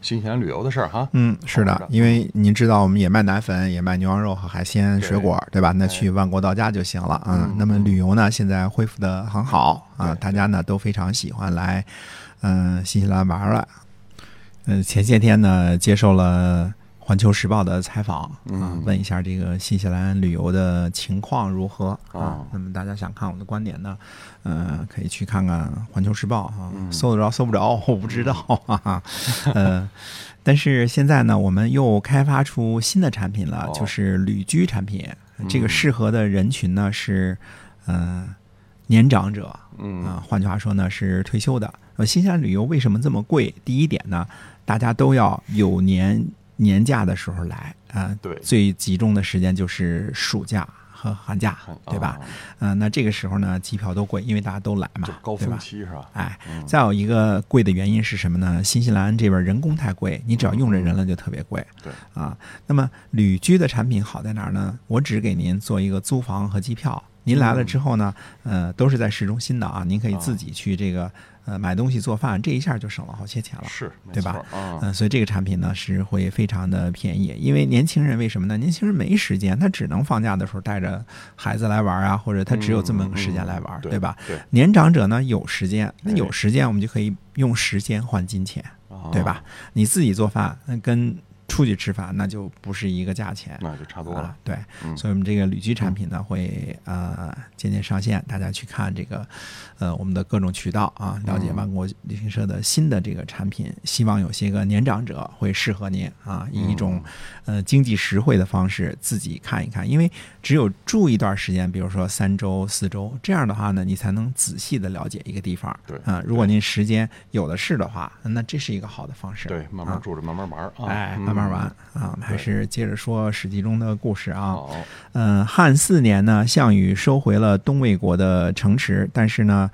新西兰旅游的事儿哈。嗯，是的，因为您知道我们也卖奶粉，也卖牛羊肉和海鲜、水果，对吧？那去万国到家就行了啊。嗯那么旅游呢，现在恢复的很好啊，大家呢都非常喜欢来嗯、新西兰玩玩。嗯、前些天呢接受了《环球时报》的采访啊嗯，问一下这个新西兰旅游的情况如何啊哦？那么大家想看我的观点呢，呃，可以去看看《环球时报》啊，嗯搜得着搜不着我不知道啊，呃。但是现在呢，我们又开发出新的产品了，哦就是旅居产品。这个嗯适合的人群呢是，呃，年长者嗯啊，换句话说呢是退休的。呃，新西兰旅游为什么这么贵？第一点呢，大家都要有年年假的时候来啊，对最集中的时间就是暑假和寒假，对吧？啊嗯、那这个时候呢，机票都贵，因为大家都来嘛，高峰？期是吧？哎，嗯再有一个贵的原因是什么呢？新西兰这边人工太贵，你只要用着人了就特别贵。对啊，那么旅居的产品好在哪儿呢？我只给您做一个租房和机票，您来了之后呢，呃，都是在市中心的啊，您可以自己去这个呃买东西做饭，这一下就省了好些钱了。是，对吧嗯，所以这个产品呢是会非常的便宜，因为年轻人为什么呢？年轻人没时间，他只能放假的时候带着孩子来玩啊，或者他只有这么个时间来玩，对吧？？对，年长者呢有时间，那哎有时间我们就可以用时间换金钱，啊对吧？？你自己做饭那跟出去吃饭那就不是一个价钱。那就差多了。，啊对，嗯所以我们这个旅居产品呢会呃渐渐上线，大家去看这个呃我们的各种渠道啊，了解嗯万国旅行社的新的这个产品，希望有些个年长者会适合您啊，以一种嗯呃经济实惠的方式自己看一看，因为只有住一段时间，比如说三周、四周，这样的话呢，你才能仔细的了解一个地方。对啊，如果您时间有的是的话，那这是一个好的方式。对，慢慢啊住着，慢慢玩儿啊。哎，嗯慢慢玩。啊，我们还是接着说《史记》中的故事啊。好，嗯，汉四年呢，项羽收回了东魏国的城池，但是呢，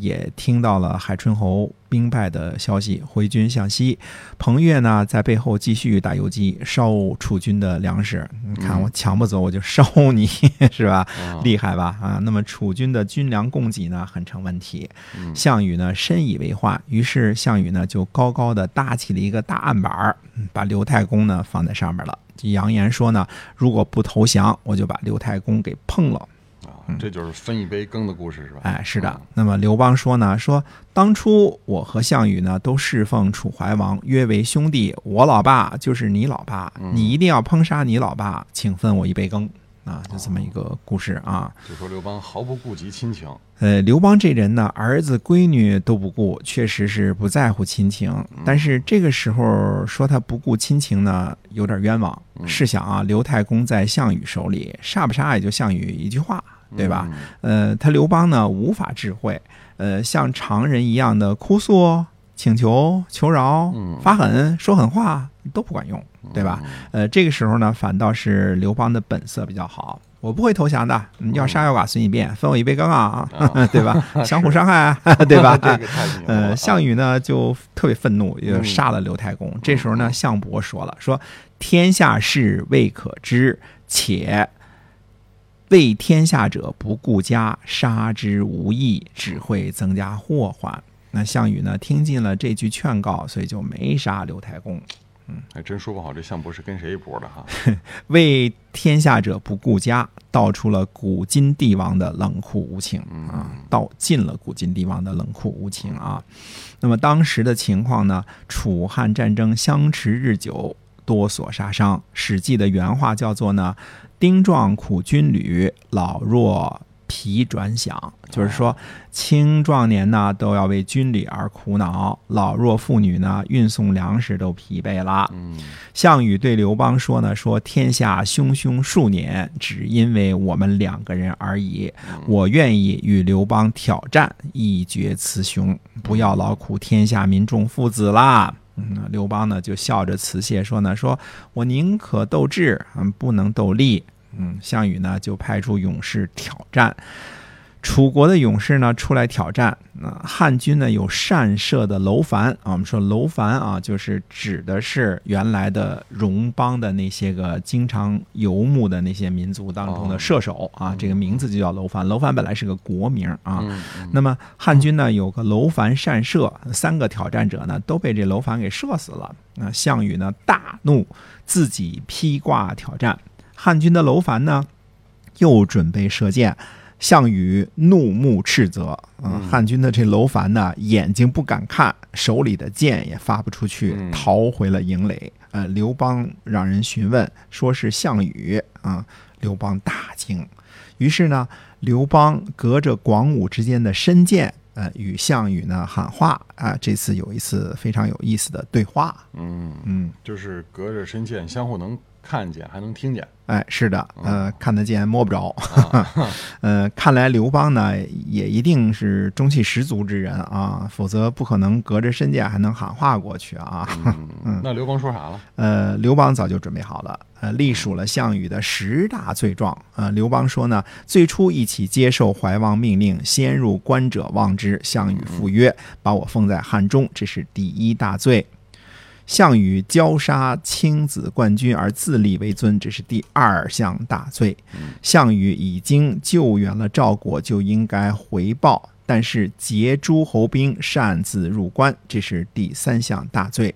也听到了海春侯兵败的消息，回军向西。彭越呢，在背后继续打游击，烧楚军的粮食。你看我抢不走，我就烧你，是吧？啊厉害吧？啊，那么楚军的军粮供给呢，很成问题。嗯项羽呢深以为患，于是项羽呢就高高的搭起了一个大案板儿，嗯把刘太公呢放在上面了，扬言说呢，如果不投降，我就把刘太公给碰了。啊，这就是分一杯羹的故事是吧？哎，是的嗯。那么刘邦说呢，说当初我和项羽呢都侍奉楚怀王，约为兄弟，我老爸就是你老爸，嗯你一定要烹杀你老爸，请分我一杯羹。啊，就这么一个故事啊。就说刘邦毫不顾及亲情，呃，刘邦这人呢，儿子闺女都不顾，确实是不在乎亲情。但是这个时候说他不顾亲情呢，有点冤枉。嗯试想啊，刘太公在项羽手里，杀不杀也就项羽一句话，对吧？嗯？呃，他刘邦呢无法智慧，呃，像常人一样的哭诉、请求、求饶、嗯发狠、说狠话都不管用，对吧？呃，这个时候呢，反倒是刘邦的本色比较好。我不会投降的，你要杀要剐随你便，分我一杯羹啊，啊 对吧？相互伤害啊，对吧？这个太呃，啊项羽呢就特别愤怒，就嗯杀了刘太公。这时候呢，项伯说了，说天下事未可知，且为天下者不顾家，杀之无益，只会增加祸患。那项羽呢，听进了这句劝告，所以就没杀刘太公。嗯还真说不好，这项伯是跟谁一波的哈？为天下者不顾家，道出了古今帝王的冷酷无情啊，道尽了古今帝王的冷酷无情啊。那么当时的情况呢，楚汉战争相持日久，多所杀伤。《史记》的原话叫做呢：“丁壮苦军旅，老弱疲转饷。”就是说，青壮年呢都要为军旅而苦恼，老弱妇女呢运送粮食都疲惫了。嗯项羽对刘邦说呢：“说天下汹汹数年，只因为我们两个人而已。我愿意与刘邦挑战，一决雌雄，不要劳苦天下民众父子啦。”嗯，刘邦呢就笑着辞谢说呢：“说我宁可斗智，嗯，不能斗力。”嗯，项羽呢就派出勇士挑战。楚国的勇士呢出来挑战，那汉军呢有善射的楼烦啊，我们说楼烦啊，就是指的是原来的戎邦的那些个经常游牧的那些民族当中的射手啊，这个名字就叫楼烦。楼烦本来是个国名啊，那么汉军呢有个楼烦善射，三个挑战者呢都被这楼烦给射死了。那项羽呢大怒，自己披挂挑战。汉军的楼烦呢又准备射箭。项羽怒目斥责，嗯，汉军的这楼烦呢，眼睛不敢看，手里的箭也发不出去，逃回了营垒。呃，刘邦让人询问，说是项羽啊。刘邦大惊，于是呢，刘邦隔着广武之间的深涧，呃，与项羽呢喊话啊。这次有一次非常有意思的对话，嗯嗯，就是隔着深涧，相互能看见，还能听见。哎，是的，呃，看得见摸不着，呃，看来刘邦呢也一定是中气十足之人啊，否则不可能隔着身价还能喊话过去啊。嗯，那刘邦说啥了？呃，刘邦早就准备好了，呃，隶属了项羽的十大罪状。呃，刘邦说呢，最初一起接受怀王命令，先入关者望之。项羽赴约，把我封在汉中，这是第一大罪。项羽骄杀亲子冠军而自立为尊，这是第二项大罪。项羽已经救援了赵国，就应该回报，但是劫诸侯兵，擅自入关，这是第三项大罪。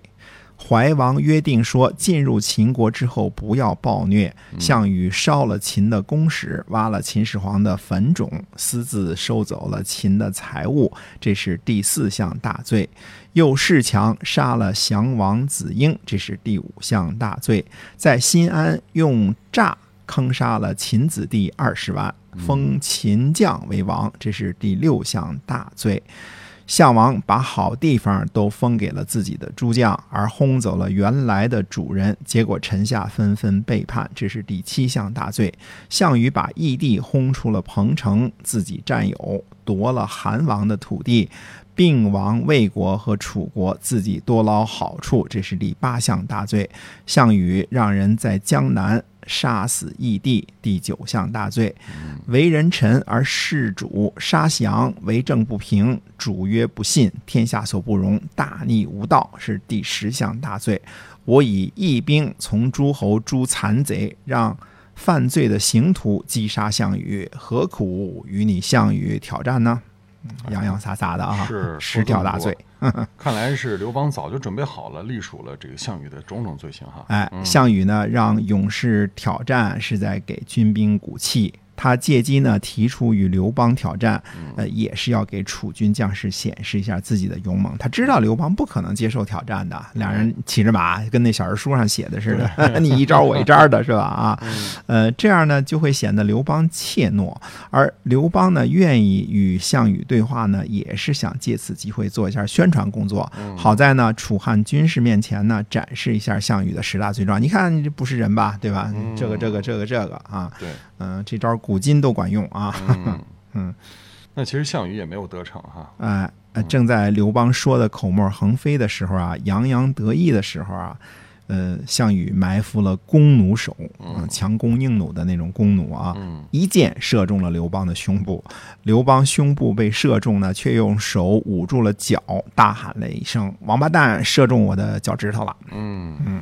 怀王约定说，进入秦国之后不要暴虐。项羽烧了秦的宫室，挖了秦始皇的坟冢，私自收走了秦的财物，这是第四项大罪。又恃强杀了降王子婴，这是第五项大罪。在新安用诈坑杀了秦子弟二十万，封秦将为王，这是第六项大罪。项王把好地方都封给了自己的诸将，而轰走了原来的主人，结果臣下纷纷背叛，这是第七项大罪。项羽把义帝轰出了彭城，自己占有，夺了韩王的土地，并亡魏国和楚国，自己多捞好处，这是第八项大罪。项羽让人在江南。杀死义帝，第九项大罪；为人臣而弑主，杀降，为政不平，主曰不信，天下所不容，大逆无道，是第十项大罪。我以义兵从诸侯诛残贼，让犯罪的刑徒击杀项羽，何苦与你项羽挑战呢？洋洋洒洒的啊，是十条大罪。看来是刘邦早就准备好了，隶属了这个项羽的种种罪行哈。哎，项羽呢，让勇士挑战，是在给军兵鼓气。他借机呢提出与刘邦挑战，呃，也是要给楚军将士显示一下自己的勇猛。他知道刘邦不可能接受挑战的，两人骑着马，跟那小人书上写的似的，你一招我一招的是吧？啊，呃，这样呢就会显得刘邦怯懦，而刘邦呢愿意与项羽对话呢，也是想借此机会做一下宣传工作。好在呢，楚汉军事面前呢展示一下项羽的十大罪状，你看你这不是人吧？对吧？这个这个这个这个啊，对，嗯，这招。古今都管用啊！嗯，那其实项羽也没有得逞哈。哎，正在刘邦说的口沫横飞的时候啊，洋洋得意的时候啊，呃，项羽埋伏了弓弩手，嗯，强弓硬弩的那种弓弩啊，一箭射中了刘邦的胸部。刘邦胸部被射中呢，却用手捂住了脚，大喊了一声：“王八蛋，射中我的脚趾头了！”嗯嗯。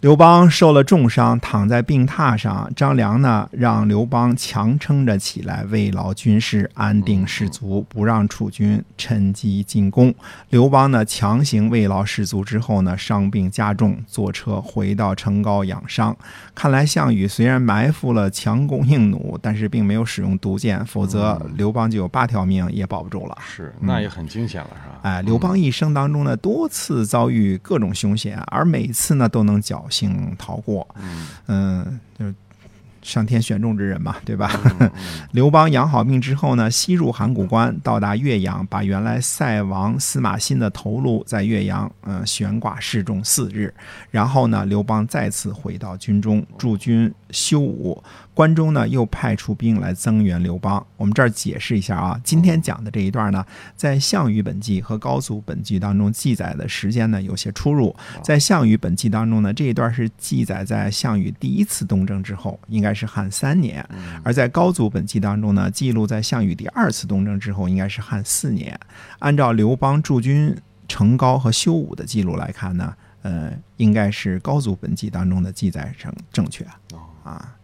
刘邦受了重伤，躺在病榻上。张良呢，让刘邦强撑着起来，慰劳军士，安定士卒，不让楚军趁机进攻。刘邦呢，强行慰劳士卒之后呢，伤病加重，坐车回到成皋养伤。看来项羽虽然埋伏了强弓硬弩，但是并没有使用毒箭，否则刘邦就有八条命也保不住了。是，那也很惊险了，是吧？哎，刘邦一生当中呢，多次遭遇各种凶险，而每次呢，都能侥幸逃过。嗯，就。上天选中之人嘛，对吧？刘邦养好病之后呢，西入函谷关，到达岳阳，把原来塞王司马欣的头颅在岳阳，嗯，悬挂示众四日。然后呢，刘邦再次回到军中，驻军修武。关中呢又派出兵来增援刘邦。我们这儿解释一下啊，今天讲的这一段呢，在《项羽本纪》和《高祖本纪》当中记载的时间呢有些出入。在《项羽本纪》当中呢，这一段是记载在项羽第一次东征之后，应该是汉三年；而在《高祖本纪》当中呢，记录在项羽第二次东征之后，应该是汉四年。按照刘邦驻军成皋和修武的记录来看呢，呃，应该是《高祖本纪》当中的记载正正确啊。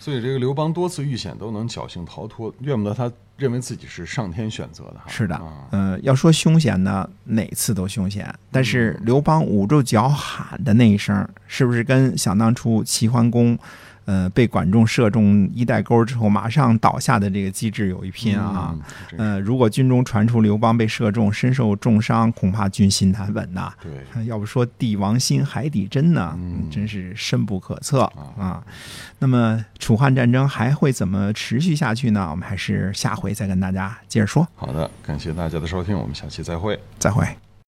所以这个刘邦多次遇险都能侥幸逃脱，怨不得他认为自己是上天选择的。是的，呃，要说凶险呢，哪次都凶险。但是刘邦捂住脚喊的那一声，是不是跟想当初齐桓公？呃，被管仲射中衣带钩之后，马上倒下的这个机制有一拼啊！呃，如果军中传出刘邦被射中，身受重伤，恐怕军心难稳呐。对，要不说帝王心，海底针呢，真是深不可测啊。那么，楚汉战争还会怎么持续下去呢？我们还是下回再跟大家接着说。好的，感谢大家的收听，我们下期再会，再会。